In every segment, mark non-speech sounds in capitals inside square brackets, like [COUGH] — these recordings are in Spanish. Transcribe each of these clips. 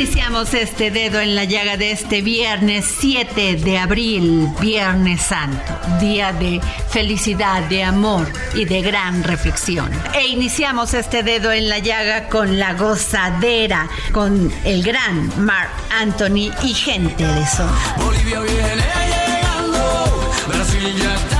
Iniciamos este dedo en la llaga de este viernes 7 de abril, Viernes Santo, día de felicidad, de amor y de gran reflexión. E iniciamos este dedo en la llaga con la gozadera, con el gran Mark Anthony y gente de son. Bolivia viene llegando. Brasil ya está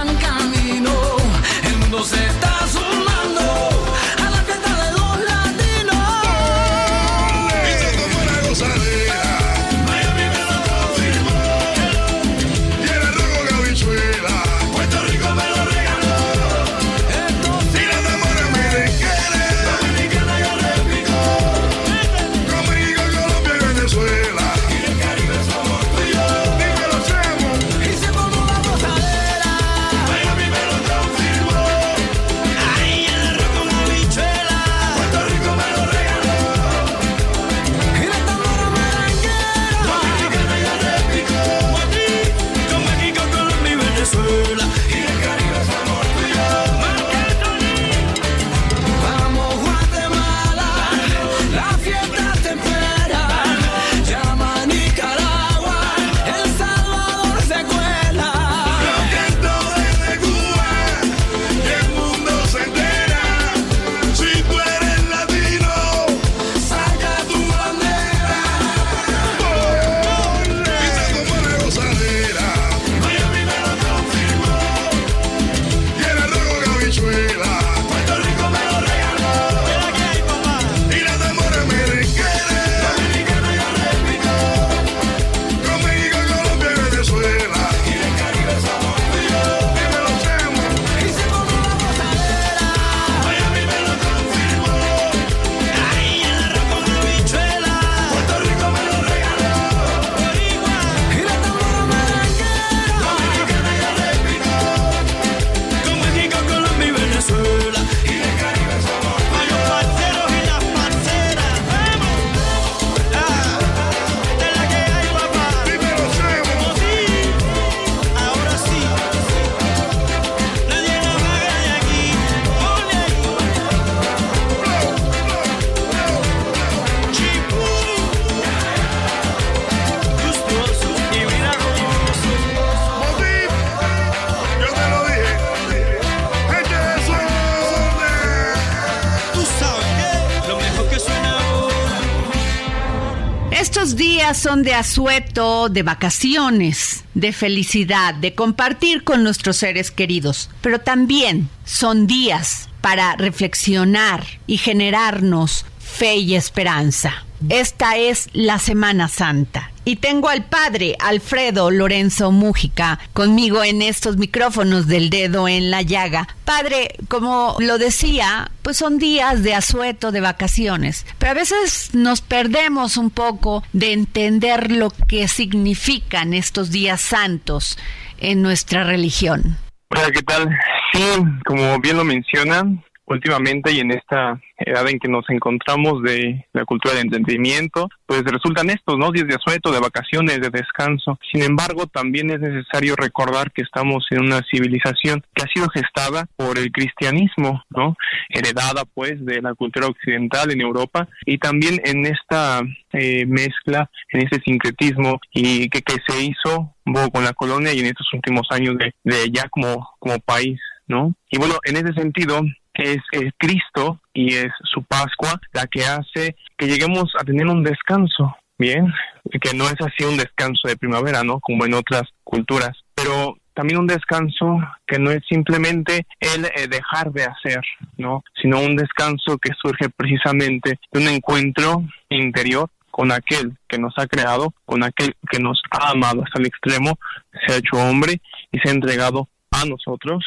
son de asueto, de vacaciones, de felicidad, de compartir con nuestros seres queridos, pero también son días para reflexionar y generarnos fe y esperanza. Esta es la Semana Santa y tengo al padre Alfredo Lorenzo Mújica conmigo en estos micrófonos del dedo en la llaga. Padre, como lo decía, pues son días de asueto, de vacaciones, pero a veces nos perdemos un poco de entender lo que significan estos días santos en nuestra religión. Hola, ¿qué tal? Sí, como bien lo mencionan, últimamente y en esta edad en que nos encontramos de la cultura del entretenimiento, pues resultan estos, ¿no? Días de asueto, de vacaciones, de descanso. Sin embargo, también es necesario recordar que estamos en una civilización que ha sido gestada por el cristianismo, ¿no? Heredada, pues, de la cultura occidental en Europa y también en esta eh, mezcla, en este sincretismo y que, que se hizo con la colonia y en estos últimos años de, de ya como, como país, ¿no? Y bueno, en ese sentido, es, es Cristo y es su Pascua la que hace que lleguemos a tener un descanso, bien, que no es así un descanso de primavera, ¿no? Como en otras culturas, pero también un descanso que no es simplemente el eh, dejar de hacer, ¿no? Sino un descanso que surge precisamente de un encuentro interior con aquel que nos ha creado, con aquel que nos ha amado hasta el extremo, se ha hecho hombre y se ha entregado a nosotros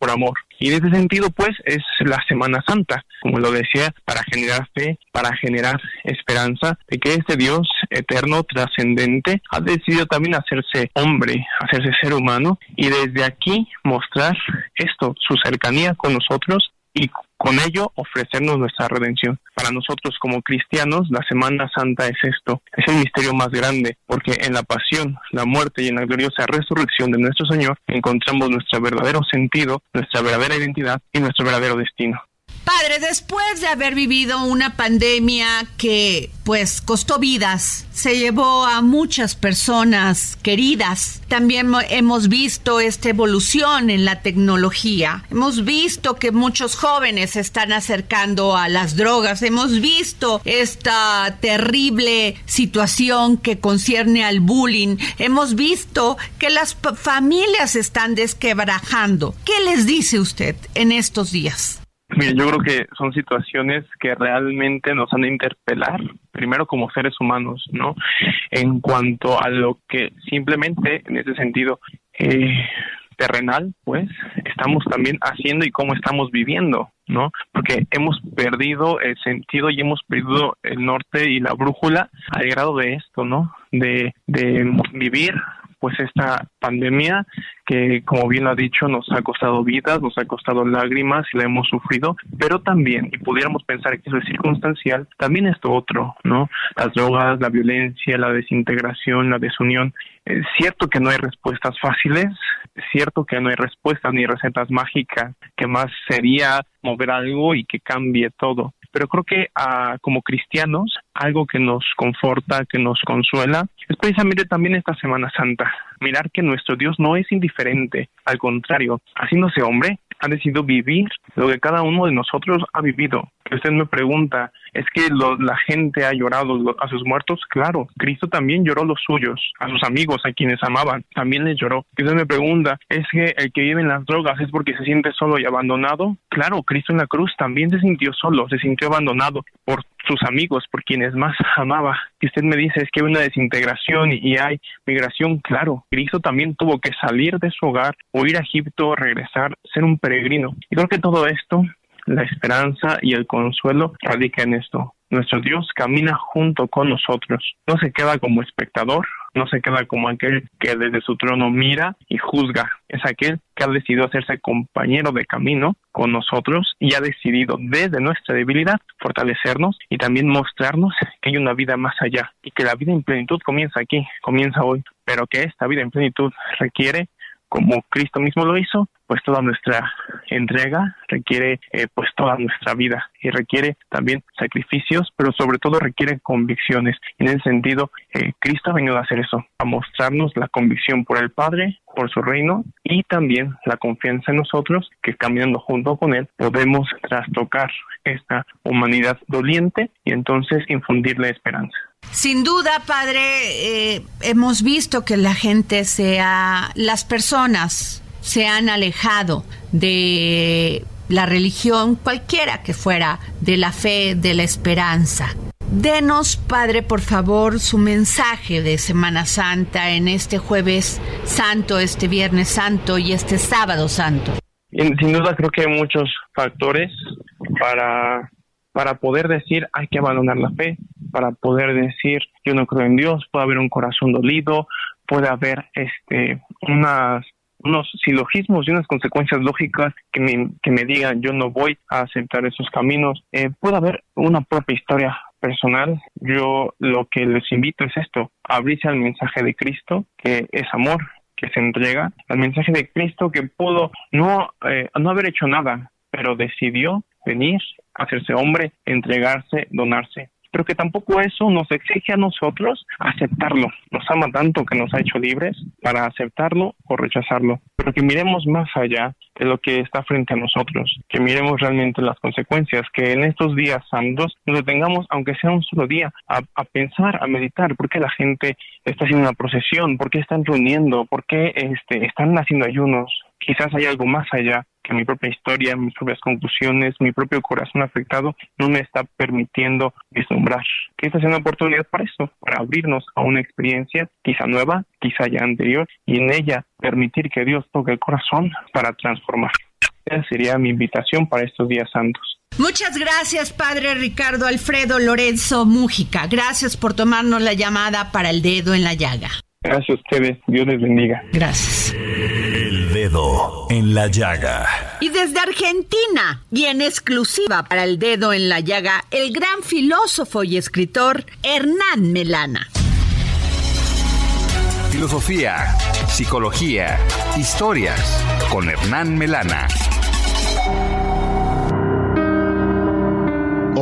por amor. Y en ese sentido, pues, es la Semana Santa, como lo decía, para generar fe, para generar esperanza de que este Dios eterno, trascendente, ha decidido también hacerse hombre, hacerse ser humano, y desde aquí mostrar esto, su cercanía con nosotros y con ello ofrecernos nuestra redención. Para nosotros como cristianos, la Semana Santa es esto, es el misterio más grande, porque en la pasión, la muerte y en la gloriosa resurrección de nuestro Señor encontramos nuestro verdadero sentido, nuestra verdadera identidad y nuestro verdadero destino. Padre, después de haber vivido una pandemia que pues costó vidas, se llevó a muchas personas queridas, también hemos visto esta evolución en la tecnología, hemos visto que muchos jóvenes se están acercando a las drogas, hemos visto esta terrible situación que concierne al bullying, hemos visto que las familias están desquebrajando. ¿Qué les dice usted en estos días? Mire, yo creo que son situaciones que realmente nos han de interpelar, primero como seres humanos, ¿no? En cuanto a lo que simplemente, en ese sentido, eh, terrenal, pues, estamos también haciendo y cómo estamos viviendo, ¿no? Porque hemos perdido el sentido y hemos perdido el norte y la brújula al grado de esto, ¿no? De, de vivir pues esta pandemia que como bien lo ha dicho nos ha costado vidas, nos ha costado lágrimas y la hemos sufrido, pero también, y pudiéramos pensar que eso es circunstancial, también esto otro, ¿no? Las drogas, la violencia, la desintegración, la desunión. Es cierto que no hay respuestas fáciles, es cierto que no hay respuestas ni recetas mágicas, que más sería mover algo y que cambie todo pero creo que ah, como cristianos algo que nos conforta, que nos consuela, es precisamente también esta Semana Santa. Mirar que nuestro Dios no es indiferente, al contrario, haciéndose hombre, ha decidido vivir lo que cada uno de nosotros ha vivido. Usted me pregunta, ¿es que la gente ha llorado a sus muertos? Claro, Cristo también lloró los suyos, a sus amigos, a quienes amaban, también les lloró. Usted me pregunta, ¿es que el que vive en las drogas es porque se siente solo y abandonado? Claro, Cristo en la cruz también se sintió solo, se sintió abandonado por sus amigos, por quienes más [LAUGHS] amaba. Y usted me dice, es que hay una desintegración y hay migración, claro. Cristo también tuvo que salir de su hogar, o ir a Egipto, regresar, ser un peregrino. Y creo que todo esto, la esperanza y el consuelo radica en esto. Nuestro Dios camina junto con nosotros, no se queda como espectador, no se queda como aquel que desde su trono mira y juzga, es aquel que ha decidido hacerse compañero de camino con nosotros y ha decidido desde nuestra debilidad fortalecernos y también mostrarnos que hay una vida más allá y que la vida en plenitud comienza aquí, comienza hoy, pero que esta vida en plenitud requiere como Cristo mismo lo hizo, pues toda nuestra entrega requiere eh, pues toda nuestra vida y requiere también sacrificios, pero sobre todo requiere convicciones. En ese sentido, eh, Cristo ha venido a hacer eso, a mostrarnos la convicción por el Padre, por su reino y también la confianza en nosotros que caminando junto con Él podemos trastocar esta humanidad doliente y entonces infundirle esperanza. Sin duda, padre, eh, hemos visto que la gente sea, las personas se han alejado de la religión, cualquiera que fuera, de la fe, de la esperanza. Denos, Padre, por favor, su mensaje de Semana Santa en este jueves santo, este viernes santo y este sábado santo. Sin duda creo que hay muchos factores para para poder decir hay que abandonar la fe, para poder decir yo no creo en Dios, puede haber un corazón dolido, puede haber este unas unos silogismos y unas consecuencias lógicas que me, que me digan yo no voy a aceptar esos caminos. Eh, puede haber una propia historia personal. Yo lo que les invito es esto, abrirse al mensaje de Cristo, que es amor, que se entrega, al mensaje de Cristo que pudo no, eh, no haber hecho nada, pero decidió venir, hacerse hombre, entregarse, donarse pero que tampoco eso nos exige a nosotros aceptarlo. Nos ama tanto que nos ha hecho libres para aceptarlo o rechazarlo, pero que miremos más allá de lo que está frente a nosotros, que miremos realmente las consecuencias, que en estos días santos nos detengamos, aunque sea un solo día, a, pensar, a meditar, por qué la gente está haciendo una procesión, por qué están reuniendo, por qué este, están haciendo ayunos, quizás hay algo más allá que mi propia historia, mis propias conclusiones, mi propio corazón afectado no me está permitiendo vislumbrar. Que esta es una oportunidad para eso, para abrirnos a una experiencia quizá nueva, quizá ya anterior, y en ella permitir que Dios toque el corazón para transformar. Esa sería mi invitación para estos días santos. Muchas gracias, Padre Ricardo Alfredo Lorenzo Mújica. Gracias por tomarnos la llamada para el dedo en la llaga. Gracias a ustedes. Dios les bendiga. Gracias. El dedo en la llaga. Y desde Argentina, y en exclusiva para el dedo en la llaga, el gran filósofo y escritor Hernán Melana. Filosofía, psicología, historias con Hernán Melana.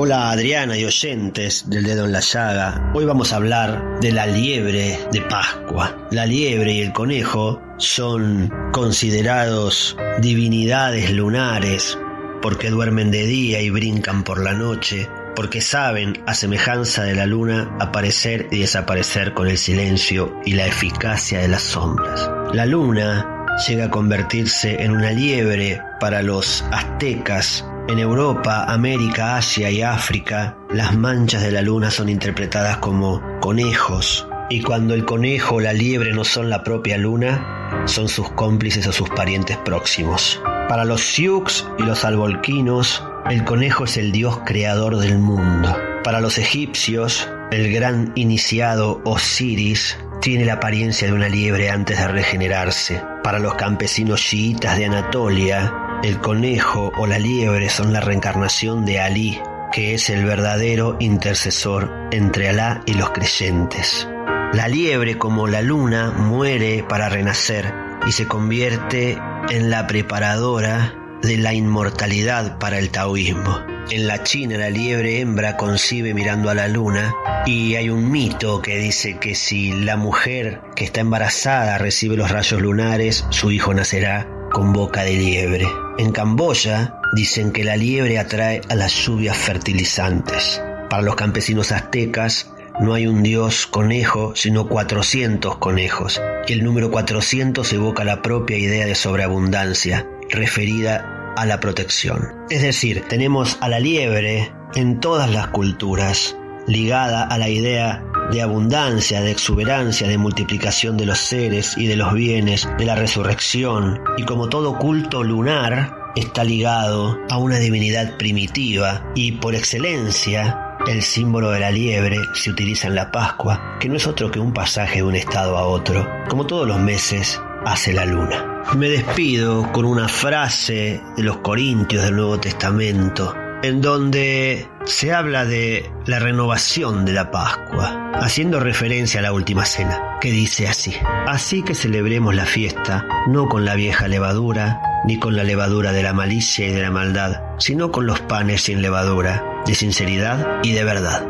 Hola Adriana y oyentes del dedo en la llaga. Hoy vamos a hablar de la liebre de Pascua. La liebre y el conejo son considerados divinidades lunares porque duermen de día y brincan por la noche, porque saben, a semejanza de la luna, aparecer y desaparecer con el silencio y la eficacia de las sombras. La luna llega a convertirse en una liebre para los aztecas en Europa, América, Asia y África, las manchas de la luna son interpretadas como conejos, y cuando el conejo o la liebre no son la propia luna, son sus cómplices o sus parientes próximos. Para los Sioux y los albolquinos, el conejo es el dios creador del mundo. Para los egipcios, el gran iniciado Osiris tiene la apariencia de una liebre antes de regenerarse. Para los campesinos chiitas de Anatolia, el conejo o la liebre son la reencarnación de Alí, que es el verdadero intercesor entre Alá y los creyentes. La liebre, como la luna, muere para renacer y se convierte en la preparadora de la inmortalidad para el taoísmo. En la China la liebre hembra concibe mirando a la luna y hay un mito que dice que si la mujer que está embarazada recibe los rayos lunares, su hijo nacerá con boca de liebre. En Camboya dicen que la liebre atrae a las lluvias fertilizantes. Para los campesinos aztecas no hay un dios conejo, sino 400 conejos. Y el número 400 evoca la propia idea de sobreabundancia, referida a la protección. Es decir, tenemos a la liebre en todas las culturas, ligada a la idea de abundancia, de exuberancia, de multiplicación de los seres y de los bienes, de la resurrección, y como todo culto lunar, está ligado a una divinidad primitiva y por excelencia el símbolo de la liebre se utiliza en la Pascua, que no es otro que un pasaje de un estado a otro, como todos los meses hace la luna. Me despido con una frase de los Corintios del Nuevo Testamento, en donde se habla de la renovación de la Pascua, haciendo referencia a la última cena, que dice así, así que celebremos la fiesta, no con la vieja levadura, ni con la levadura de la malicia y de la maldad, sino con los panes sin levadura, de sinceridad y de verdad.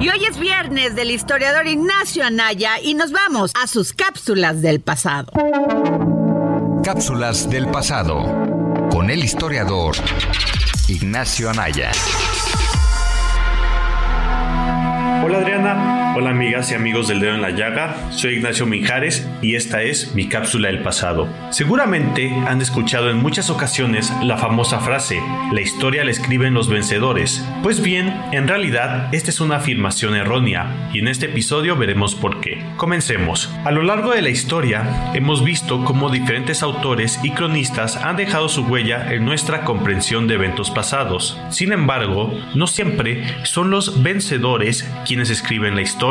Y hoy es viernes del historiador Ignacio Anaya y nos vamos a sus cápsulas del pasado. Cápsulas del pasado con el historiador Ignacio Anaya. Hola Adriana, hola amigas y amigos del dedo en la llaga, soy Ignacio Mijares y esta es mi cápsula del pasado. Seguramente han escuchado en muchas ocasiones la famosa frase, la historia la escriben los vencedores. Pues bien, en realidad esta es una afirmación errónea y en este episodio veremos por qué. Comencemos. A lo largo de la historia hemos visto cómo diferentes autores y cronistas han dejado su huella en nuestra comprensión de eventos pasados. Sin embargo, no siempre son los vencedores quienes escriben la historia.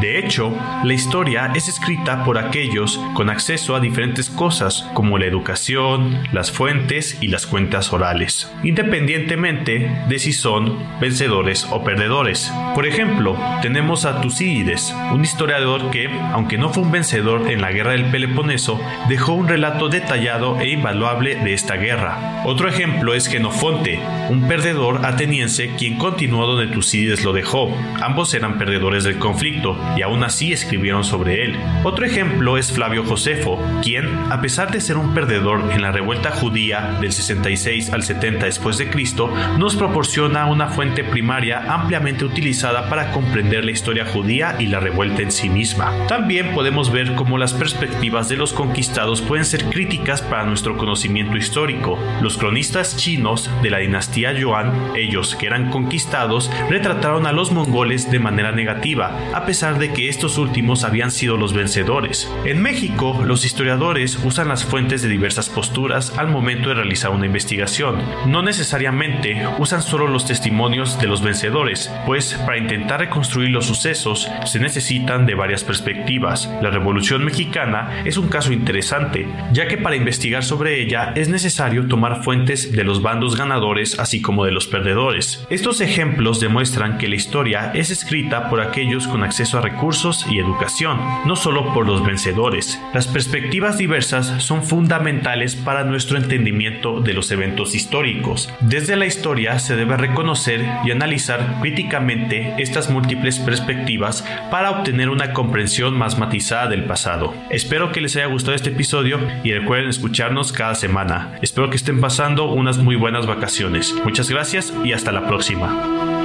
De hecho, la historia es escrita por aquellos con acceso a diferentes cosas como la educación, las fuentes y las cuentas orales, independientemente de si son vencedores o perdedores. Por ejemplo, tenemos a Tucídides, un historiador que, aunque no fue un vencedor en la guerra del Peloponeso, dejó un relato detallado e invaluable de esta guerra. Otro ejemplo es Genofonte, un perdedor ateniense quien continuó donde Tucídides lo dejó. Ambos eran perdedores conflicto y aún así escribieron sobre él. Otro ejemplo es Flavio Josefo, quien, a pesar de ser un perdedor en la revuelta judía del 66 al 70 después de Cristo, nos proporciona una fuente primaria ampliamente utilizada para comprender la historia judía y la revuelta en sí misma. También podemos ver cómo las perspectivas de los conquistados pueden ser críticas para nuestro conocimiento histórico. Los cronistas chinos de la dinastía Yuan, ellos que eran conquistados, retrataron a los mongoles de manera negativa, a pesar de que estos últimos habían sido los vencedores. En México, los historiadores usan las fuentes de diversas posturas al momento de realizar una investigación. No necesariamente usan solo los testimonios de los vencedores, pues para intentar reconstruir los sucesos se necesitan de varias perspectivas. La Revolución Mexicana es un caso interesante, ya que para investigar sobre ella es necesario tomar fuentes de los bandos ganadores así como de los perdedores. Estos ejemplos demuestran que la historia es escrita por aquellos con acceso a recursos y educación, no solo por los vencedores. Las perspectivas diversas son fundamentales para nuestro entendimiento de los eventos históricos. Desde la historia se debe reconocer y analizar críticamente estas múltiples perspectivas para obtener una comprensión más matizada del pasado. Espero que les haya gustado este episodio y recuerden escucharnos cada semana. Espero que estén pasando unas muy buenas vacaciones. Muchas gracias y hasta la próxima.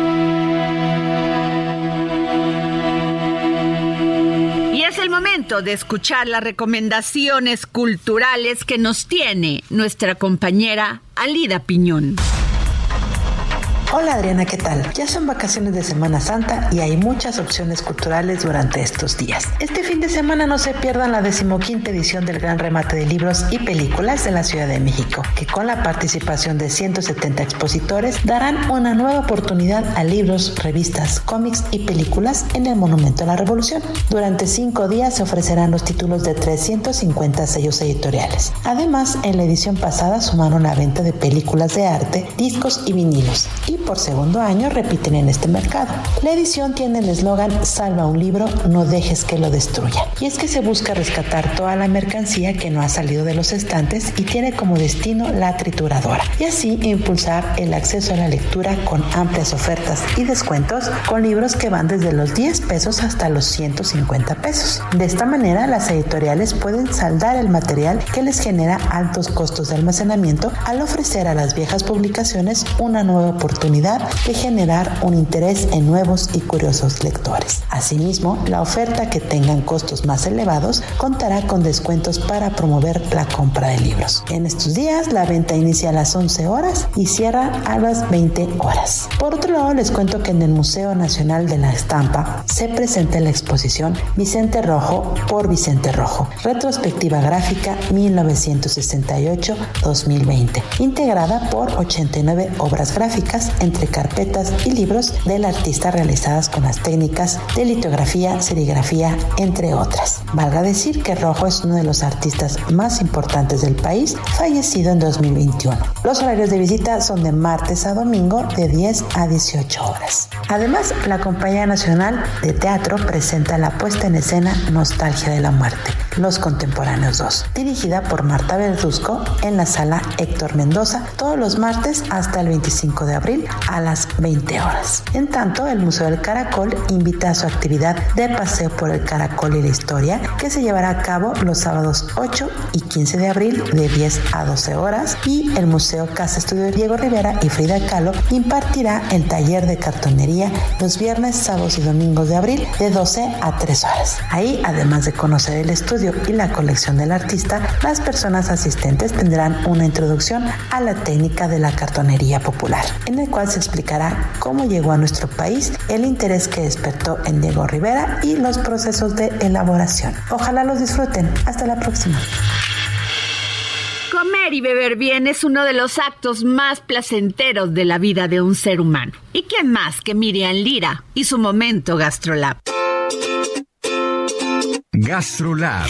De escuchar las recomendaciones culturales que nos tiene nuestra compañera Alida Piñón. Hola Adriana, ¿qué tal? Ya son vacaciones de Semana Santa y hay muchas opciones culturales durante estos días. Este fin de semana no se pierdan la decimoquinta edición del Gran Remate de Libros y Películas de la Ciudad de México, que con la participación de 170 expositores darán una nueva oportunidad a libros, revistas, cómics y películas en el Monumento a la Revolución. Durante cinco días se ofrecerán los títulos de 350 sellos editoriales. Además, en la edición pasada sumaron la venta de películas de arte, discos y vinilos. Y por segundo año repiten en este mercado. La edición tiene el eslogan Salva un libro, no dejes que lo destruya. Y es que se busca rescatar toda la mercancía que no ha salido de los estantes y tiene como destino la trituradora. Y así impulsar el acceso a la lectura con amplias ofertas y descuentos con libros que van desde los 10 pesos hasta los 150 pesos. De esta manera las editoriales pueden saldar el material que les genera altos costos de almacenamiento al ofrecer a las viejas publicaciones una nueva oportunidad de generar un interés en nuevos y curiosos lectores. Asimismo, la oferta que tengan costos más elevados contará con descuentos para promover la compra de libros. En estos días, la venta inicia a las 11 horas y cierra a las 20 horas. Por otro lado, les cuento que en el Museo Nacional de la Estampa se presenta la exposición Vicente Rojo por Vicente Rojo, retrospectiva gráfica 1968-2020, integrada por 89 obras gráficas entre carpetas y libros del artista realizadas con las técnicas de litografía, serigrafía, entre otras. Valga decir que Rojo es uno de los artistas más importantes del país, fallecido en 2021. Los horarios de visita son de martes a domingo de 10 a 18 horas. Además, la Compañía Nacional de Teatro presenta la puesta en escena Nostalgia de la Muerte, Los Contemporáneos 2, dirigida por Marta Verduzco en la sala Héctor Mendoza todos los martes hasta el 25 de abril a las 20 horas. En tanto, el Museo del Caracol invita a su actividad de paseo por el Caracol y la historia que se llevará a cabo los sábados 8 y 15 de abril de 10 a 12 horas y el Museo Casa Estudio Diego Rivera y Frida Kahlo impartirá el taller de cartonería los viernes, sábados y domingos de abril de 12 a 3 horas. Ahí, además de conocer el estudio y la colección del artista, las personas asistentes tendrán una introducción a la técnica de la cartonería popular, en el cual se explicará cómo llegó a nuestro país el interés que despertó en Diego Rivera y los procesos de elaboración. Ojalá los disfruten. Hasta la próxima. Comer y beber bien es uno de los actos más placenteros de la vida de un ser humano. ¿Y quién más que Miriam Lira y su momento GastroLab? GastroLab.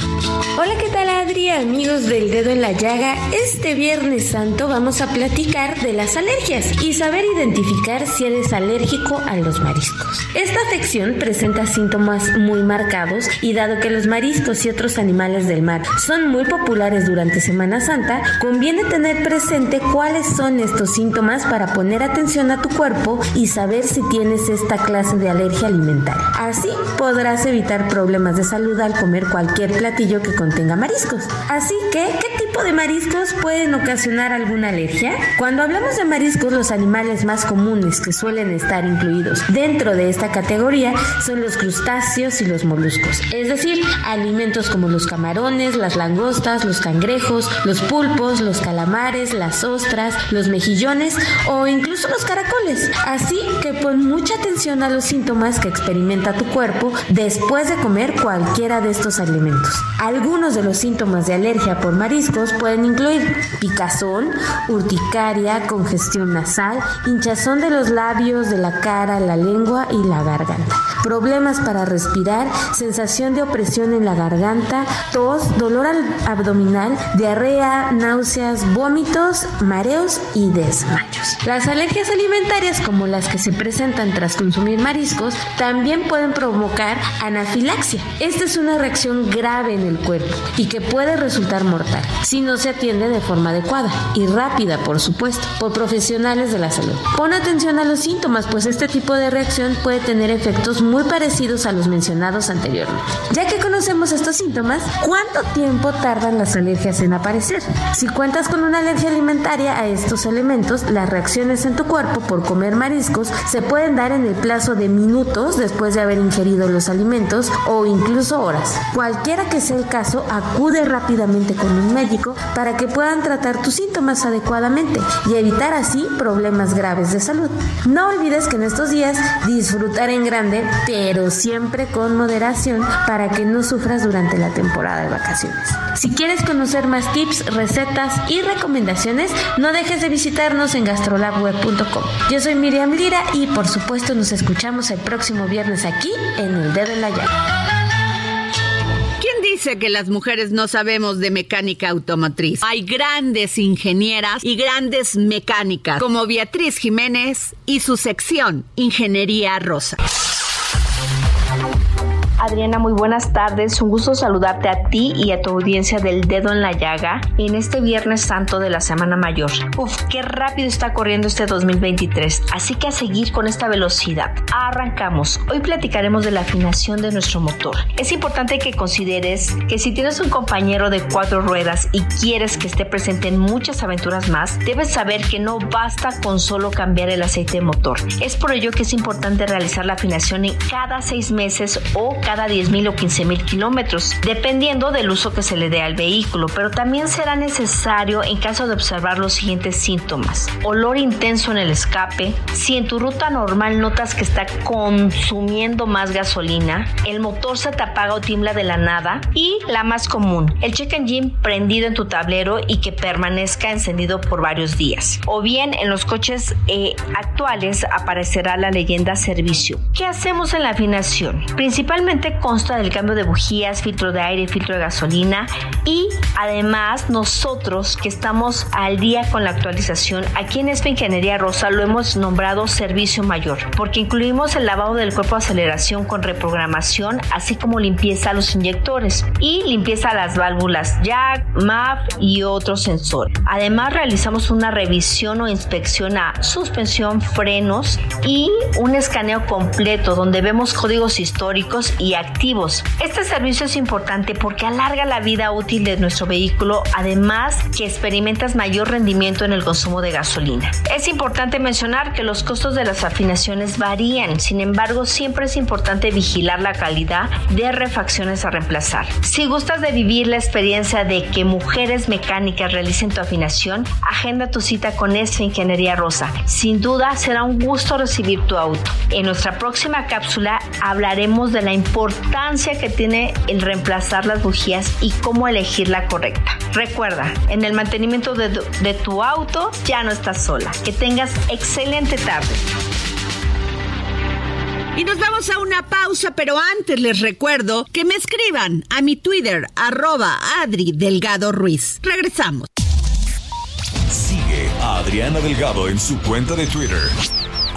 Hola, ¿qué tal Adri, amigos del dedo en la llaga? Este Viernes Santo vamos a platicar de las alergias y saber identificar si eres alérgico a los mariscos. Esta sección presenta síntomas muy marcados y dado que los mariscos y otros animales del mar son muy populares durante Semana Santa, conviene tener presente cuáles son estos síntomas para poner atención a tu cuerpo y saber si tienes esta clase de alergia alimentaria. Así podrás evitar problemas de salud al comer cualquier que contenga mariscos. Así que, ¿qué tipo de mariscos pueden ocasionar alguna alergia? Cuando hablamos de mariscos, los animales más comunes que suelen estar incluidos dentro de esta categoría son los crustáceos y los moluscos, es decir, alimentos como los camarones, las langostas, los cangrejos, los pulpos, los calamares, las ostras, los mejillones o incluso los caracoles. Así que pon mucha atención a los síntomas que experimenta tu cuerpo después de comer cualquiera de estos alimentos. Algunos de los síntomas de alergia por mariscos pueden incluir picazón, urticaria, congestión nasal, hinchazón de los labios, de la cara, la lengua y la garganta, problemas para respirar, sensación de opresión en la garganta, tos, dolor abdominal, diarrea, náuseas, vómitos, mareos y desmayos. Las alergias alimentarias como las que se presentan tras consumir mariscos también pueden provocar anafilaxia. Esta es una reacción grave en el cuerpo y que puede resultar mortal si no se atiende de forma adecuada y rápida, por supuesto, por profesionales de la salud. Pon atención a los síntomas, pues este tipo de reacción puede tener efectos muy parecidos a los mencionados anteriormente. Ya que conocemos estos síntomas, ¿cuánto tiempo tardan las alergias en aparecer? Si cuentas con una alergia alimentaria a estos elementos, las reacciones en tu cuerpo por comer mariscos se pueden dar en el plazo de minutos después de haber ingerido los alimentos o incluso horas. Cualquiera que sea el caso, acude rápidamente con un médico para que puedan tratar tus síntomas adecuadamente y evitar así problemas graves de salud. No olvides que en estos días disfrutar en grande, pero siempre con moderación para que no sufras durante la temporada de vacaciones. Si quieres conocer más tips, recetas y recomendaciones, no dejes de visitarnos en gastrolabweb.com. Yo soy Miriam Lira y por supuesto nos escuchamos el próximo viernes aquí en El Dedo en la Llaga. ¿Quién dice que las mujeres no sabemos de mecánica automotriz? Hay grandes ingenieras y grandes mecánicas, como Beatriz Jiménez y su sección Ingeniería Rosa. Adriana, muy buenas tardes. Un gusto saludarte a ti y a tu audiencia del dedo en la llaga en este Viernes Santo de la Semana Mayor. Uf, qué rápido está corriendo este 2023. Así que a seguir con esta velocidad. Arrancamos. Hoy platicaremos de la afinación de nuestro motor. Es importante que consideres que si tienes un compañero de cuatro ruedas y quieres que esté presente en muchas aventuras más, debes saber que no basta con solo cambiar el aceite de motor. Es por ello que es importante realizar la afinación en cada seis meses o cada 10.000 o 15.000 kilómetros, dependiendo del uso que se le dé al vehículo, pero también será necesario en caso de observar los siguientes síntomas. Olor intenso en el escape, si en tu ruta normal notas que está consumiendo más gasolina, el motor se te apaga o tiembla de la nada y la más común, el check engine prendido en tu tablero y que permanezca encendido por varios días. O bien en los coches eh, actuales aparecerá la leyenda servicio. ¿Qué hacemos en la afinación? Principalmente consta del cambio de bujías, filtro de aire, filtro de gasolina y además nosotros que estamos al día con la actualización, aquí en esta Ingeniería Rosa lo hemos nombrado servicio mayor porque incluimos el lavado del cuerpo de aceleración con reprogramación, así como limpieza a los inyectores y limpieza a las válvulas jack, MAF y otros sensores. Además realizamos una revisión o inspección a suspensión, frenos y un escaneo completo donde vemos códigos históricos y activos. Este servicio es importante porque alarga la vida útil de nuestro vehículo, además que experimentas mayor rendimiento en el consumo de gasolina. Es importante mencionar que los costos de las afinaciones varían, sin embargo siempre es importante vigilar la calidad de refacciones a reemplazar. Si gustas de vivir la experiencia de que mujeres mecánicas realicen tu afinación, agenda tu cita con esta Ingeniería Rosa. Sin duda será un gusto recibir tu auto. En nuestra próxima cápsula hablaremos de la importancia importancia que tiene el reemplazar las bujías y cómo elegir la correcta. Recuerda, en el mantenimiento de, de tu auto ya no estás sola. Que tengas excelente tarde. Y nos vamos a una pausa, pero antes les recuerdo que me escriban a mi Twitter, arroba Adri Delgado Ruiz. Regresamos. Sigue a Adriana Delgado en su cuenta de Twitter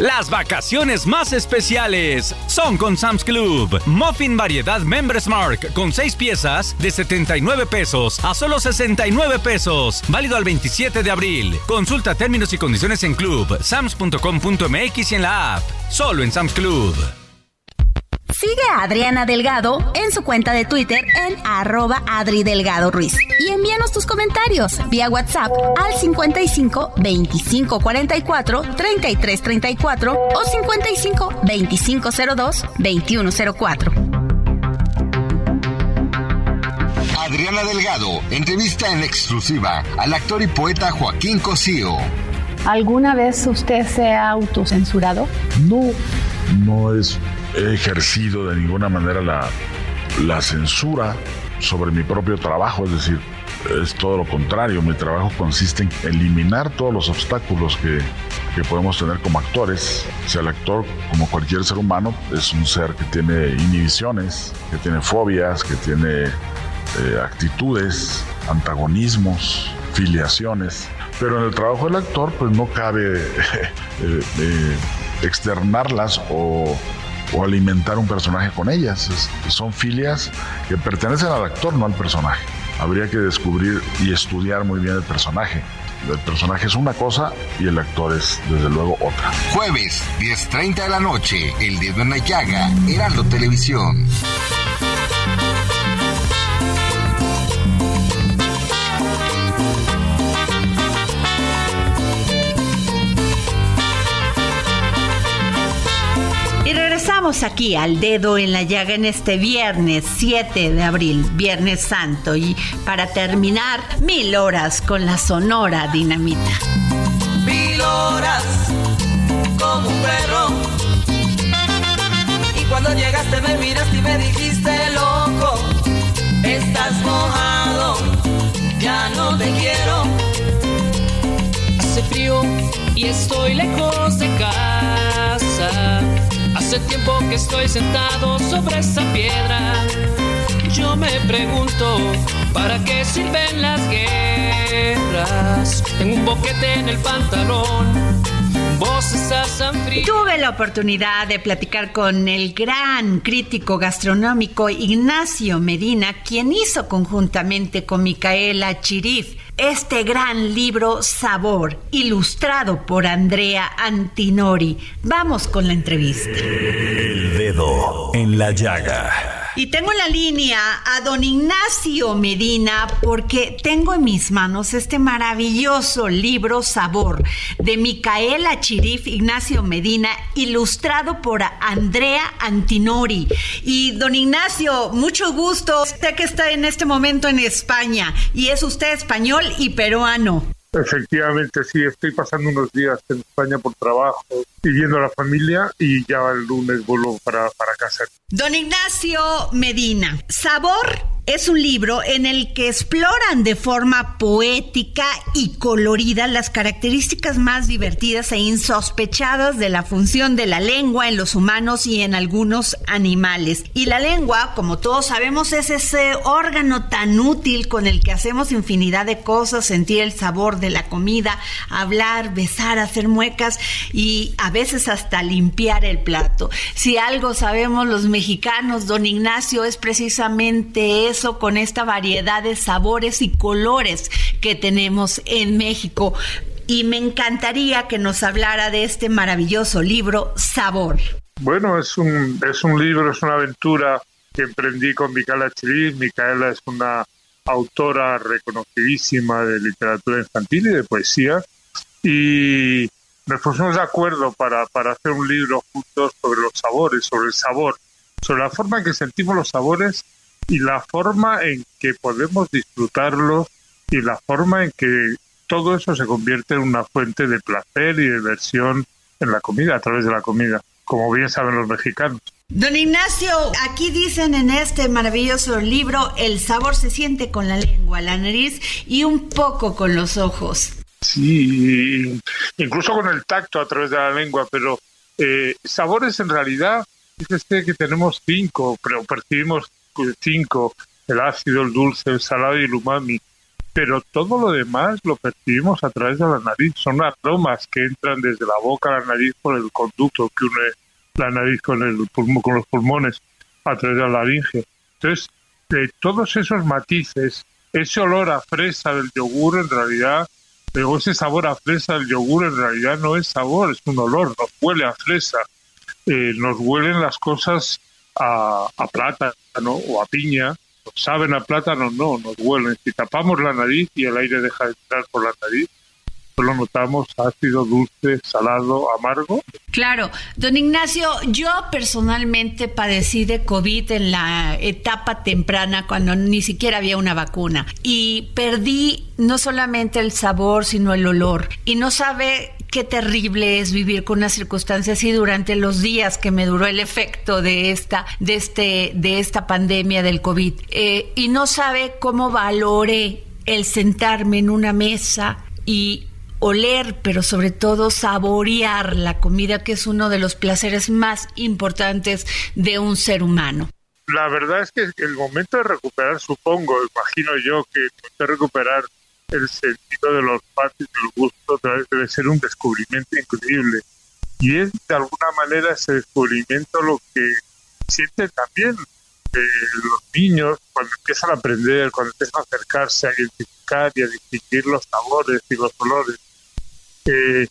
Las vacaciones más especiales son con Sam's Club. Muffin variedad Members Mark con 6 piezas de 79 pesos a solo 69 pesos. Válido al 27 de abril. Consulta términos y condiciones en club, sams.com.mx y en la app. Solo en Sam's Club. Sigue a Adriana Delgado en su cuenta de Twitter en arroba Adri Delgado Ruiz. Y envíanos tus comentarios vía WhatsApp al 55 25 44 33 34 o 55 25 02 21 04. Adriana Delgado entrevista en exclusiva al actor y poeta Joaquín Cosío. ¿Alguna vez usted se ha autocensurado? No, no es he ejercido de ninguna manera la, la censura sobre mi propio trabajo, es decir, es todo lo contrario, mi trabajo consiste en eliminar todos los obstáculos que, que podemos tener como actores. O sea, el actor, como cualquier ser humano, es un ser que tiene inhibiciones, que tiene fobias, que tiene eh, actitudes, antagonismos, filiaciones. Pero en el trabajo del actor, pues no cabe [LAUGHS] eh, eh, externarlas o o alimentar un personaje con ellas. son filias que pertenecen al actor, no al personaje. Habría que descubrir y estudiar muy bien el personaje. El personaje es una cosa y el actor es desde luego otra. Jueves, 10.30 de la noche, El Dedo en la Llaga, Heraldo Televisión. Estamos aquí al dedo en la llaga en este viernes 7 de abril, Viernes Santo, y para terminar, mil horas con la Sonora Dinamita. Mil horas como un perro. Y cuando llegaste me miraste y me dijiste, loco, estás mojado, ya no te quiero. Hace frío y estoy lejos de casa Hace tiempo que estoy sentado sobre esa piedra. Yo me pregunto, ¿para qué sirven las guerras? Tengo un boquete en el pantalón. Tuve la oportunidad de platicar con el gran crítico gastronómico Ignacio Medina, quien hizo conjuntamente con Micaela Chirif este gran libro Sabor, ilustrado por Andrea Antinori. Vamos con la entrevista. El dedo en la llaga. Y tengo en la línea a don Ignacio Medina porque tengo en mis manos este maravilloso libro Sabor de Micaela Chirif Ignacio Medina, ilustrado por Andrea Antinori. Y don Ignacio, mucho gusto. Sé que está en este momento en España y es usted español y peruano. Efectivamente, sí, estoy pasando unos días en España por trabajo y viendo a la familia y ya el lunes vuelvo para, para casa. Don Ignacio Medina, Sabor es un libro en el que exploran de forma poética y colorida las características más divertidas e insospechadas de la función de la lengua en los humanos y en algunos animales. Y la lengua, como todos sabemos, es ese órgano tan útil con el que hacemos infinidad de cosas, sentir el sabor de la comida, hablar, besar, hacer muecas y a veces hasta limpiar el plato. Si algo sabemos los mexicanos, don Ignacio, es precisamente eso con esta variedad de sabores y colores que tenemos en México. Y me encantaría que nos hablara de este maravilloso libro, Sabor. Bueno, es un, es un libro, es una aventura que emprendí con Micaela Chiris. Micaela es una autora reconocidísima de literatura infantil y de poesía. Y nos pusimos de acuerdo para, para hacer un libro juntos sobre los sabores, sobre el sabor, sobre la forma en que sentimos los sabores y la forma en que podemos disfrutarlos y la forma en que todo eso se convierte en una fuente de placer y diversión en la comida, a través de la comida, como bien saben los mexicanos. Don Ignacio, aquí dicen en este maravilloso libro, el sabor se siente con la lengua, la nariz y un poco con los ojos. Sí, incluso con el tacto a través de la lengua, pero eh, sabores en realidad, fíjese que tenemos cinco, pero percibimos cinco, el ácido, el dulce, el salado y el umami. Pero todo lo demás lo percibimos a través de la nariz. Son aromas que entran desde la boca a la nariz por el conducto que une la nariz con, el pulmón, con los pulmones a través de la laringe. Entonces, de todos esos matices, ese olor a fresa del yogur en realidad, o ese sabor a fresa del yogur en realidad no es sabor, es un olor, nos huele a fresa, eh, nos huelen las cosas a, a plátano o a piña, saben a plátano, no, nos huelen. Si tapamos la nariz y el aire deja de entrar por la nariz, solo notamos ácido, dulce, salado, amargo. Claro, don Ignacio, yo personalmente padecí de COVID en la etapa temprana cuando ni siquiera había una vacuna y perdí no solamente el sabor, sino el olor. Y no sabe qué terrible es vivir con una circunstancia así durante los días que me duró el efecto de esta, de este, de esta pandemia del COVID. Eh, y no sabe cómo valoré el sentarme en una mesa y oler, pero sobre todo saborear la comida, que es uno de los placeres más importantes de un ser humano. La verdad es que el momento de recuperar, supongo, imagino yo que de recuperar el sentido de los patos y del gusto debe ser un descubrimiento increíble. Y es de alguna manera ese descubrimiento lo que sienten también eh, los niños cuando empiezan a aprender, cuando empiezan a acercarse a identificar y a distinguir los sabores y los olores. Eh,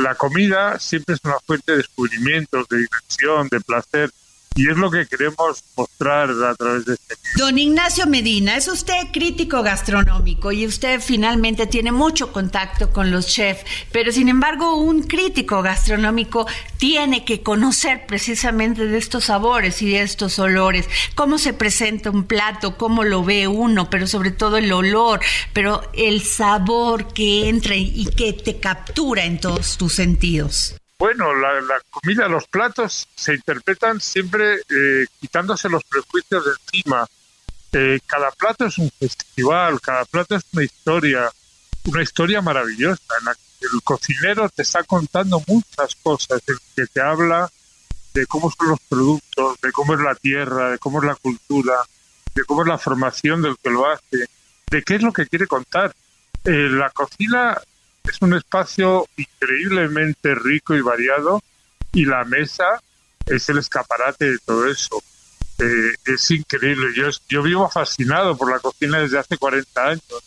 la comida siempre es una fuente de descubrimientos, de diversión, de placer y es lo que queremos mostrar a través de este. Don Ignacio Medina, es usted crítico gastronómico y usted finalmente tiene mucho contacto con los chefs, pero sin embargo un crítico gastronómico tiene que conocer precisamente de estos sabores y de estos olores, cómo se presenta un plato, cómo lo ve uno, pero sobre todo el olor, pero el sabor que entra y que te captura en todos tus sentidos. Bueno, la, comida, los platos se interpretan siempre eh, quitándose los prejuicios de encima. Eh, cada plato es un festival, cada plato es una historia, una historia maravillosa. En el cocinero te está contando muchas cosas, el que te habla de cómo son los productos, de cómo es la tierra, de cómo es la cultura, de cómo es la formación del que lo hace, de qué es lo que quiere contar. Eh, la cocina es un espacio increíblemente rico y variado y la mesa es el escaparate de todo eso. Eh, es increíble. Yo, yo vivo fascinado por la cocina desde hace 40 años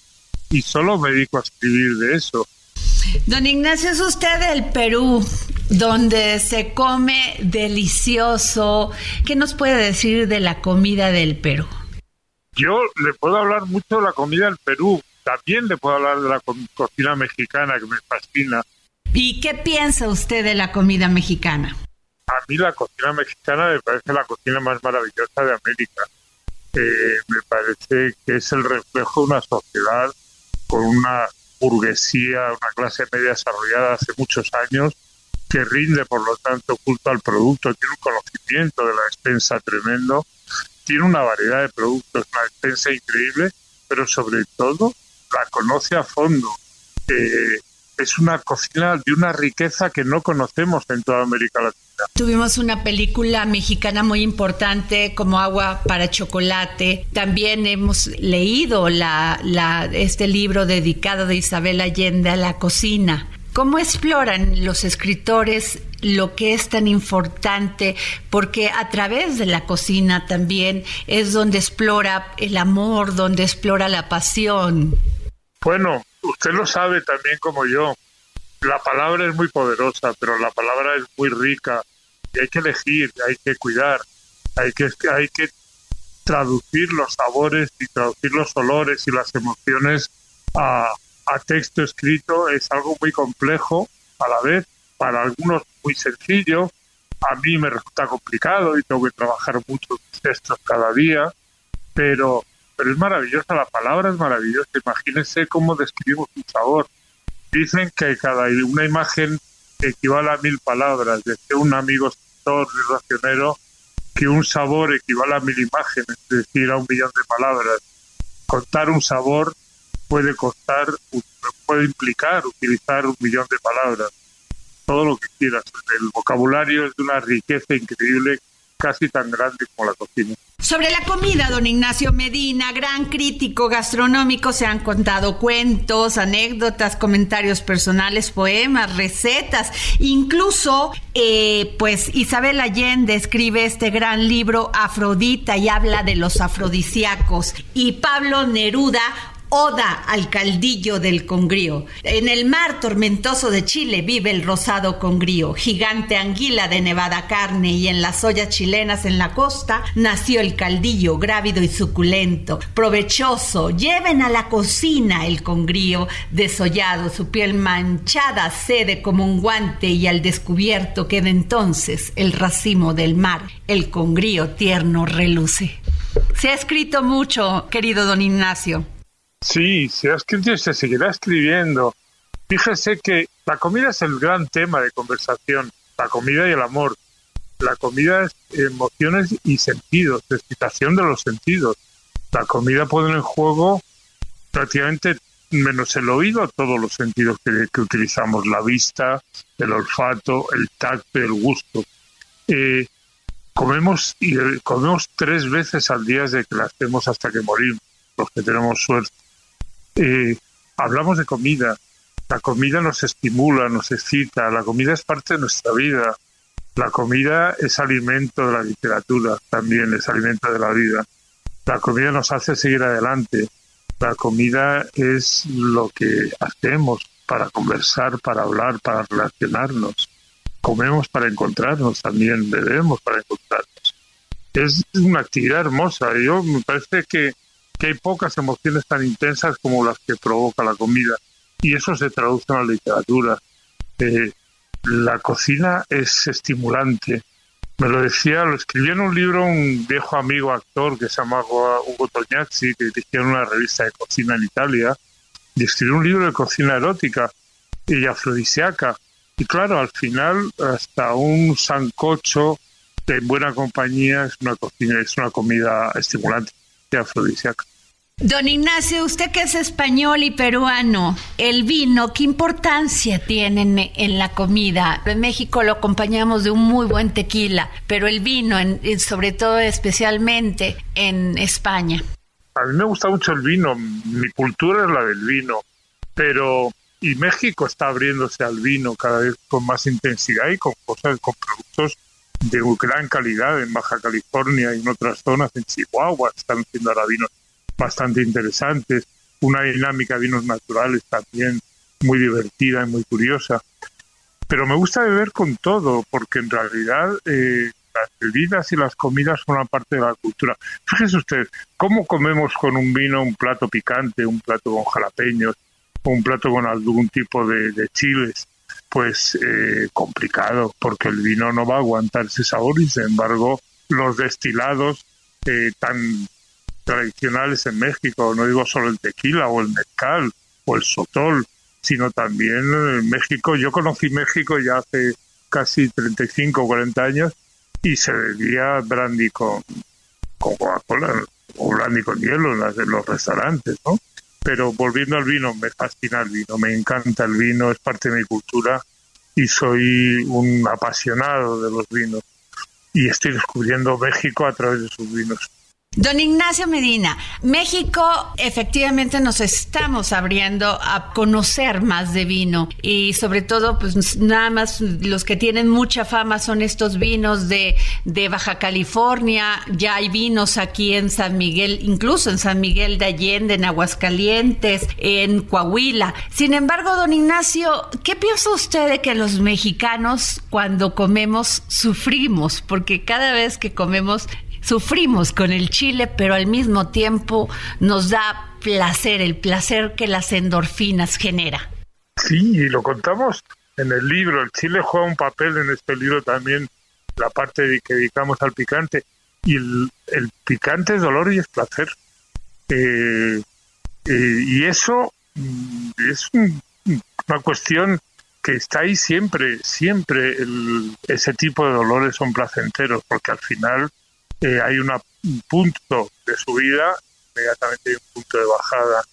y solo me dedico a escribir de eso. Don Ignacio, es usted del Perú donde se come delicioso. ¿Qué nos puede decir de la comida del Perú? Yo le puedo hablar mucho de la comida del Perú, también le puedo hablar de la co- cocina mexicana que me fascina. ¿Y qué piensa usted de la comida mexicana? A mí la cocina mexicana me parece la cocina más maravillosa de América. Eh, me parece que es el reflejo de una sociedad con una burguesía, una clase media desarrollada hace muchos años, que rinde, por lo tanto, culto al producto, tiene un conocimiento de la despensa tremendo, tiene una variedad de productos, una despensa increíble, pero sobre todo la conoce a fondo. Es una cocina de una riqueza que no conocemos en toda América Latina. Tuvimos una película mexicana muy importante como Agua para Chocolate. También hemos leído la, este libro dedicado de Isabel Allende a la cocina. ¿Cómo exploran los escritores lo que es tan importante? Porque a través de la cocina también es donde explora el amor, donde explora la pasión. Bueno, usted lo sabe también como yo. La palabra es muy poderosa, pero la palabra es muy rica y hay que elegir, hay que cuidar, hay que, hay que traducir los sabores y traducir los olores y las emociones a, a texto escrito. Es algo muy complejo a la vez, para algunos muy sencillo. A mí me resulta complicado y tengo que trabajar muchos textos cada día, pero pero es maravillosa, la palabra es maravillosa. Imagínense cómo describimos un sabor. Dicen que cada una imagen equivale a mil palabras. Decía un amigo escritor y racionero que un sabor equivale a mil imágenes, es decir, a un millón de palabras. Contar un sabor puede costar, puede implicar utilizar un millón de palabras. Todo lo que quieras. El vocabulario es de una riqueza increíble, casi tan grande como la cocina. Sobre la comida, don Ignacio Medina, gran crítico gastronómico, se han contado cuentos, anécdotas, comentarios personales, poemas, recetas, incluso, eh, pues Isabel Allende escribe este gran libro Afrodita y habla de los afrodisíacos. Y Pablo Neruda Oda al caldillo del congrío. En el mar tormentoso de Chile vive el rosado congrío, gigante anguila de nevada carne, y en las ollas chilenas en la costa nació el caldillo, grávido y suculento, provechoso. Lleven a la cocina el congrío, desollado, su piel manchada cede como un guante, y al descubierto queda entonces el racimo del mar. El congrío tierno reluce. Se ha escrito mucho, querido don Ignacio. Sí, se ha escrito y se seguirá escribiendo. Fíjese que la comida es el gran tema de conversación, la comida y el amor. La comida es emociones y sentidos, excitación de los sentidos. La comida pone en juego prácticamente menos el oído, todos los sentidos que, utilizamos, la vista, el olfato, el tacto el gusto. Eh, comemos, y, comemos tres veces al día desde que la hacemos hasta que morimos, los que tenemos suerte. Eh, hablamos de comida. La comida nos estimula, nos excita. La comida es parte de nuestra vida. La comida es alimento de la literatura, también es alimento de la vida. La comida nos hace seguir adelante. La comida es lo que hacemos para conversar, para hablar, para relacionarnos. Comemos para encontrarnos también, bebemos para encontrarnos. Es una actividad hermosa. Yo me parece que que hay pocas emociones tan intensas como las que provoca la comida. Y eso se traduce en la literatura. Eh, la cocina es estimulante. Me lo decía, lo escribió en un libro un viejo amigo actor que se llama Hugo Tognazzi, que dirigió una revista de cocina en Italia, y escribió un libro de cocina erótica y afrodisíaca. Y claro, al final, hasta un sancocho de buena compañía es una cocina, es una comida estimulante y afrodisíaca. Don Ignacio, usted que es español y peruano, el vino, ¿qué importancia tiene en la comida? En México lo acompañamos de un muy buen tequila, pero el vino, en, sobre todo especialmente en España. A mí me gusta mucho el vino, mi cultura es la del vino, pero y México está abriéndose al vino cada vez con más intensidad y con cosas, con productos de gran calidad en Baja California y en otras zonas, en Chihuahua, están haciendo ahora vinos bastante interesantes, una dinámica de vinos naturales también muy divertida y muy curiosa. pero me gusta beber con todo, porque en realidad eh, las bebidas y las comidas son una parte de la cultura. Fíjese usted, ¿cómo comemos con un vino un plato picante, un plato con jalapeños, un plato con algún tipo de, chiles? Pues eh, complicado, porque el vino no va a aguantar ese sabor y sin embargo los destilados eh, tan tradicionales en México, no digo solo el tequila o el mezcal o el sotol, sino también en México. Yo conocí México ya hace casi 35 o 40 años y se bebía brandy con, con Coca-Cola o brandy con hielo en, las- en los restaurantes, ¿no? Pero volviendo al vino, me fascina el vino, me encanta el vino, es parte de mi cultura y soy un apasionado de los vinos. Y estoy descubriendo México a través de sus vinos. Don Ignacio Medina, México efectivamente nos estamos abriendo a conocer más de vino y sobre todo pues nada más los que tienen mucha fama son estos vinos de, de Baja California, ya hay vinos aquí en San Miguel, incluso en San Miguel de Allende, en Aguascalientes, en Coahuila. Sin embargo, don Ignacio, ¿qué piensa usted de que los mexicanos cuando comemos sufrimos? Porque cada vez que comemos sufrimos con el chile, pero al mismo tiempo nos da placer, el placer que las endorfinas genera. Sí, y lo contamos en el libro. El chile juega un papel en este libro también, la parte de que dedicamos al picante. Y el, picante es dolor y es placer. Eh, eh, y eso mm, es un- una cuestión que está ahí siempre, siempre ese tipo de dolores son placenteros, porque al final eh, hay una- un punto de subida, inmediatamente hay un punto de bajada,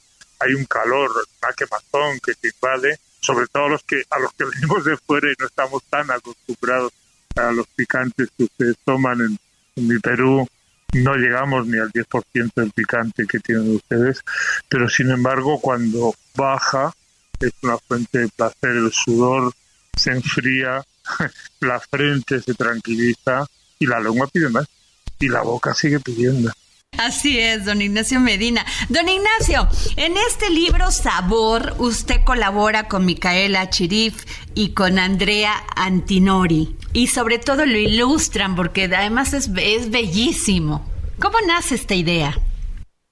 hay un calor, una quemazón que te invade, sobre todo los que a los que [LAUGHS] venimos de fuera y no estamos tan acostumbrados a los picantes que ustedes toman en, mi Perú, no llegamos ni al 10% del picante que tienen ustedes, pero sin embargo cuando baja es una fuente de placer, el sudor se enfría, [LAUGHS] la frente se tranquiliza y la lengua pide más y la boca sigue pidiendo. Así es, don Ignacio Medina. Don Ignacio, en este libro Sabor, usted colabora con Micaela Chirif y con Andrea Antinori. Y sobre todo lo ilustran porque además es, es bellísimo. ¿Cómo nace esta idea?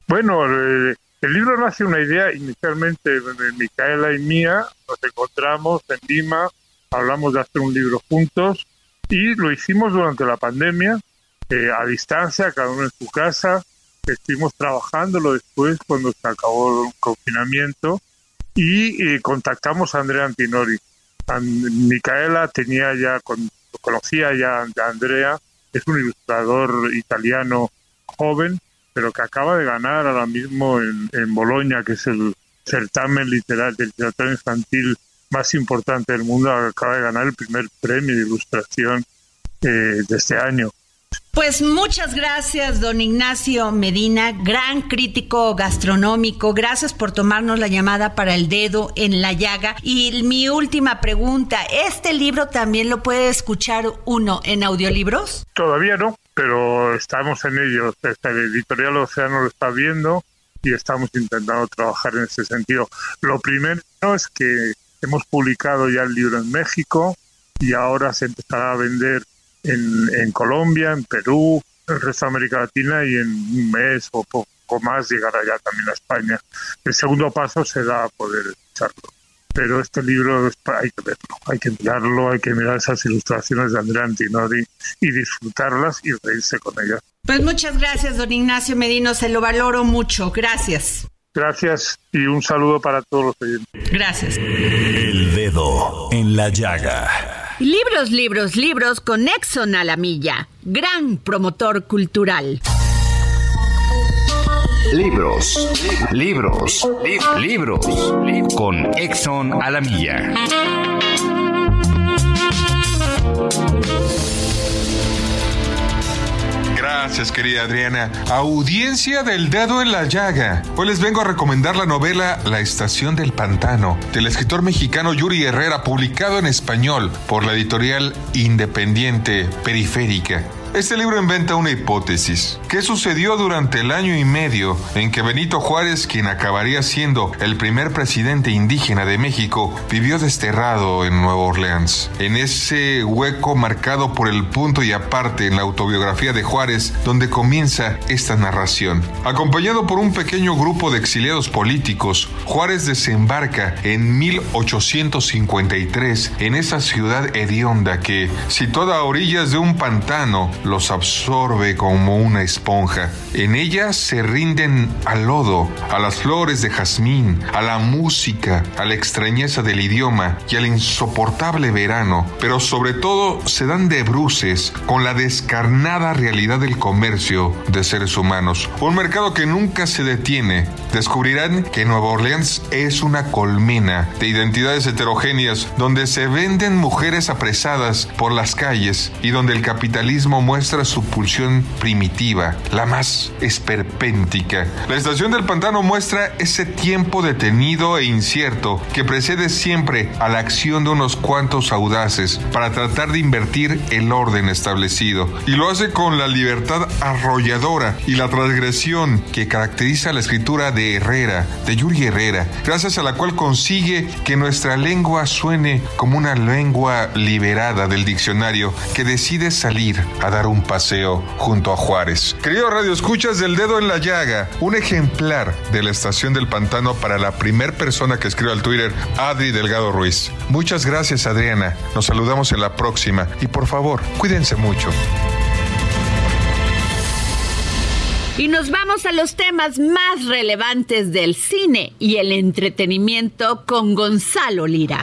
Bueno, eh, el libro nace una idea inicialmente de Micaela y mía, nos encontramos en Lima, hablamos de hacer un libro juntos y lo hicimos durante la pandemia, eh, a distancia, cada uno en su casa, estuvimos trabajándolo después cuando se acabó el confinamiento y eh, contactamos a Andrea Antinori. An- Micaela tenía ya, con- conocía ya a Andrea, es un ilustrador italiano joven, pero que acaba de ganar ahora mismo en, en Bolonia, que es el certamen literal de literatura infantil más importante del mundo, acaba de ganar el primer premio de ilustración eh, de este año. Pues muchas gracias, don Ignacio Medina, gran crítico gastronómico. Gracias por tomarnos la llamada para el dedo en la llaga. Y mi última pregunta, ¿este libro también lo puede escuchar uno en audiolibros? Todavía no, pero estamos en ello. Esta editorial Océano lo está viendo y estamos intentando trabajar en ese sentido. Lo primero es que hemos publicado ya el libro en México y ahora se empezará a vender en, en Colombia, en Perú, en el resto de América Latina y en un mes o poco más llegará ya también a España. El segundo paso será poder echarlo. Pero este libro es hay que verlo, hay que mirarlo, hay que mirar esas ilustraciones de Andrea Antinori y disfrutarlas y reírse con ellas. Pues muchas gracias, don Ignacio Medina, se lo valoro mucho. Gracias. Gracias y un saludo para todos los oyentes. Gracias. El dedo en la llaga. Libros, libros, libros con Exxon a la milla. Gran promotor cultural. Libros, libros, li- libros. Con Exxon a la milla. Gracias, querida Adriana. Audiencia del dedo en la llaga. Hoy les vengo a recomendar la novela La estación del pantano, del escritor mexicano Yuri Herrera, publicado en español por la editorial independiente Periférica. Este libro inventa una hipótesis. ¿Qué sucedió durante el año y medio en que Benito Juárez, quien acabaría siendo el primer presidente indígena de México, vivió desterrado en Nueva Orleans? En ese hueco marcado por el punto y aparte en la autobiografía de Juárez, donde comienza esta narración. Acompañado por un pequeño grupo de exiliados políticos, Juárez desembarca en 1853 en esa ciudad hedionda que, situada a orillas de un pantano, los absorbe como una esponja. En ella se rinden al lodo, a las flores de jazmín, a la música, a la extrañeza del idioma y al insoportable verano, pero sobre todo se dan de bruces con la descarnada realidad del comercio de seres humanos. Un mercado que nunca se detiene. Descubrirán que Nueva Orleans es una colmena de identidades heterogéneas donde se venden mujeres apresadas por las calles y donde el capitalismo muestra su pulsión primitiva, la más esperpéntica. La estación del pantano muestra ese tiempo detenido e incierto que precede siempre a la acción de unos cuantos audaces para tratar de invertir el orden establecido. Y lo hace con la libertad arrolladora y la transgresión que caracteriza la escritura de Herrera, de Yuri Herrera, gracias a la cual consigue que nuestra lengua suene como una lengua liberada del diccionario que decide salir a dar un paseo junto a Juárez. Querido Radio Escuchas del Dedo en la Llaga, un ejemplar de la estación del pantano para la primer persona que escribe al Twitter, Adri Delgado Ruiz. Muchas gracias Adriana, nos saludamos en la próxima y por favor, cuídense mucho. Y nos vamos a los temas más relevantes del cine y el entretenimiento con Gonzalo Lira.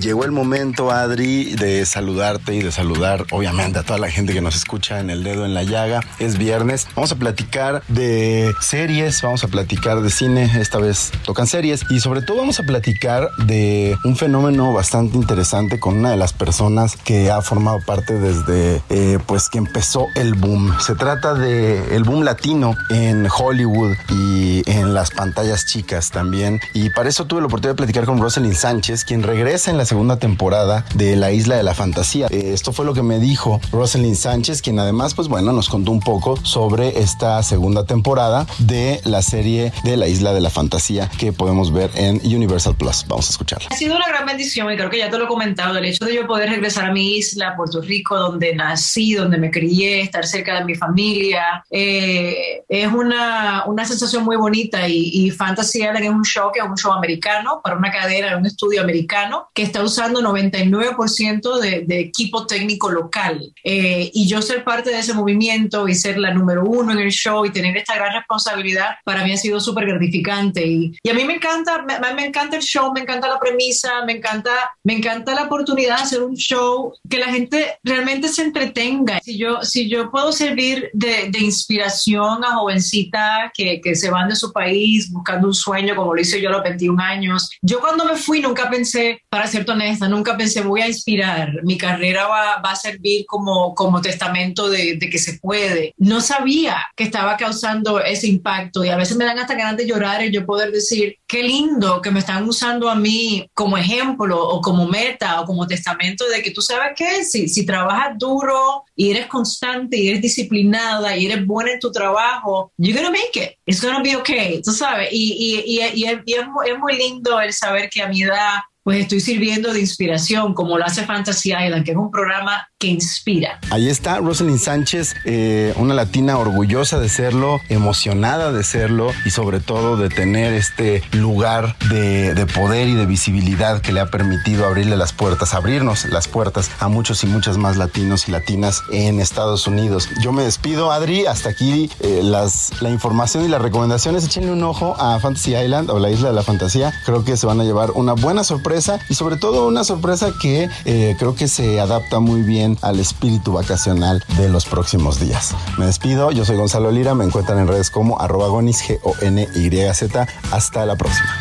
Llegó el momento, Adri, de saludarte y de saludar, obviamente, a toda la gente que nos escucha en el dedo en la llaga. Es viernes. Vamos a platicar de series, vamos a platicar de cine. Esta vez tocan series. Y sobre todo vamos a platicar de un fenómeno bastante interesante con una de las personas que ha formado parte desde, eh, pues, que empezó el boom. Se trata de el boom latino en Hollywood y en las pantallas chicas también. Y para eso tuve la oportunidad de platicar con Rosalind Sánchez, quien regresa en la segunda temporada de La Isla de la Fantasía. Eh, esto fue lo que me dijo Rosalind Sánchez, quien además, pues bueno, nos contó un poco sobre esta segunda temporada de la serie de La Isla de la Fantasía que podemos ver en Universal Plus. Vamos a escucharla. Ha sido una gran bendición y creo que ya te lo he comentado, el hecho de yo poder regresar a mi isla, Puerto Rico, donde nací, donde me crié, estar cerca de mi familia, eh, es una, una sensación muy bonita y, y Fantasy Island es un show que es un show americano para una cadena, un estudio americano que está usando 99% de, de, equipo técnico local. Eh, y yo ser parte de ese movimiento y ser la número uno en el show y tener esta gran responsabilidad, para mí ha sido súper gratificante. Y, y, a mí me encanta, me, me, encanta el show, me encanta la premisa, me encanta, me encanta la oportunidad de hacer un show que la gente realmente se entretenga. Si yo, si yo puedo servir de, de inspiración a jovencitas que, que se van de su país buscando un sueño, como lo hice yo a los 21 años, yo cuando me fui nunca pensé, para ser honesta, nunca pensé voy a inspirar, mi carrera va, va a servir como, como testamento de, de, que se puede. No sabía que estaba causando ese impacto y a veces me dan hasta ganas de llorar y yo poder decir, qué lindo que me están usando a mí como ejemplo o como meta o como testamento de que tú sabes que si, si trabajas duro y eres constante y eres disciplinada y eres buena en tu trabajo, you're gonna make it. It's gonna be okay, tú sabes. Y, y, y, y, es, es muy lindo el saber que a mi edad pues estoy sirviendo de inspiración, como lo hace Fantasy Island, que es un programa que inspira. Ahí está Rosalind Sánchez, eh, una latina orgullosa de serlo, emocionada de serlo y sobre todo de tener este lugar de, de, poder y de visibilidad que le ha permitido abrirle las puertas, abrirnos las puertas a muchos y muchas más latinos y latinas en Estados Unidos. Yo me despido, Adri, hasta aquí eh, las, la información y las recomendaciones. Échenle un ojo a Fantasy Island o la Isla de la Fantasía. Creo que se van a llevar una buena sorpresa y sobre todo una sorpresa que eh, creo que se adapta muy bien al espíritu vacacional de los próximos días. Me despido, yo soy Gonzalo Lira, me encuentran en redes como arroba gonis, G-O-N-Y-Z. Hasta la próxima.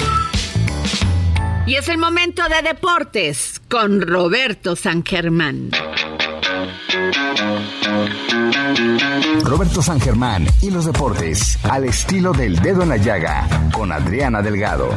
Y es el momento de deportes con Roberto San Germán. Roberto San Germán y los deportes al estilo del dedo en la llaga con Adriana Delgado.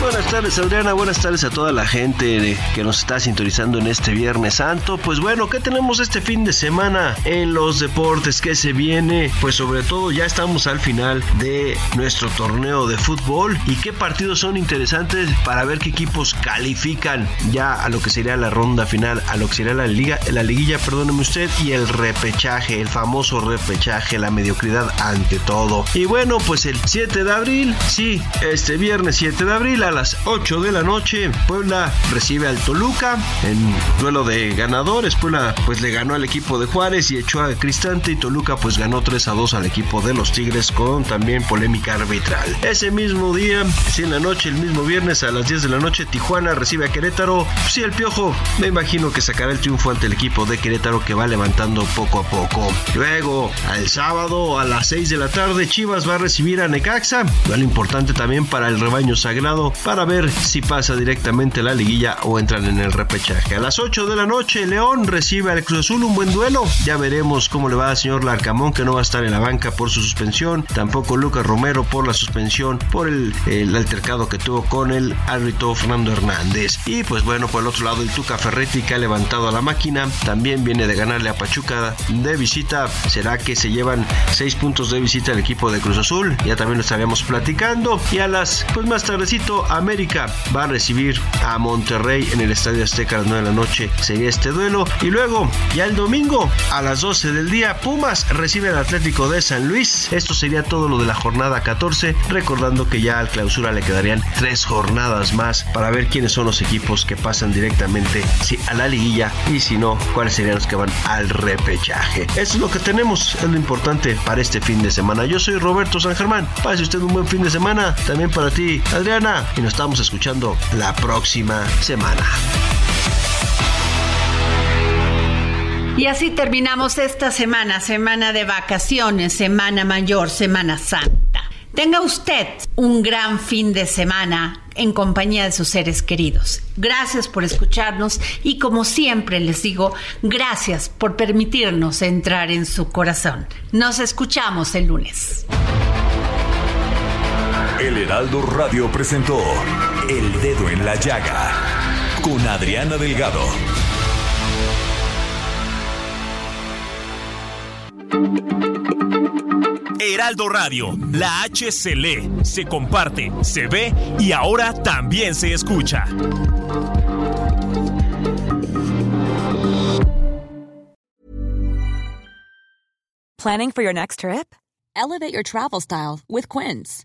Buenas tardes Adriana, buenas tardes a toda la gente que nos está sintonizando en este Viernes Santo. Pues bueno, ¿qué tenemos este fin de semana en los deportes que se viene? Pues sobre todo ya estamos al final de nuestro torneo de fútbol y qué partidos son interesantes para ver qué equipos califican ya a lo que sería la ronda final, a lo que sería la liga, la liguilla, perdóneme usted, y el repechaje, el famoso repechaje, la mediocridad ante todo. Y bueno, pues el 7 de abril, sí, este viernes 7 de abril a las 8 de la noche, Puebla recibe al Toluca en duelo de ganadores. Puebla pues le ganó al equipo de Juárez y echó a Cristante y Toluca pues ganó 3 a 2 al equipo de los Tigres con también polémica arbitral. Ese mismo día, si en la noche, el mismo viernes a las 10 de la noche, Tijuana recibe a Querétaro. Sí, el Piojo me imagino que sacará el triunfo ante el equipo de Querétaro que va levantando poco a poco. Luego, al sábado a las 6 de la tarde, Chivas va a recibir a Necaxa. Duelo importante también para el rebaño sagrado para ver si pasa directamente la liguilla o entran en el repechaje. A las 8 de la noche, León recibe al Cruz Azul un buen duelo. Ya veremos cómo le va al señor Larcamón, que no va a estar en la banca por su suspensión. Tampoco Lucas Romero por la suspensión, por el, altercado que tuvo con el árbitro Fernando Hernández. Y pues bueno, por el otro lado, el Tuca Ferretti que ha levantado a la máquina. También viene de ganarle a Pachuca de visita. ¿Será que se llevan 6 puntos de visita el equipo de Cruz Azul? Ya también lo estaríamos platicando. Y a las, pues más tardecito, América va a recibir a Monterrey en el Estadio Azteca a las 9 de la noche. Sería este duelo. Y luego, ya el domingo, a las 12 del día, Pumas recibe al Atlético de San Luis. Esto sería todo lo de la jornada 14. Recordando que ya al clausura le quedarían tres jornadas más para ver quiénes son los equipos que pasan directamente a la liguilla y si no, cuáles serían los que van al repechaje. Eso es lo que tenemos, es lo importante para este fin de semana. Yo soy Roberto San Germán. Pase usted un buen fin de semana. También para ti, Adriana. Y nos estamos escuchando la próxima semana. Y así terminamos esta semana, semana de vacaciones, semana mayor, semana santa. Tenga usted un gran fin de semana en compañía de sus seres queridos. Gracias por escucharnos y como siempre les digo, gracias por permitirnos entrar en su corazón. Nos escuchamos el lunes. El Heraldo Radio presentó El Dedo en la Llaga con Adriana Delgado. Heraldo Radio, la H se lee, se comparte, se ve y ahora también se escucha. Planning for your next trip? Elevate your travel style with Quince.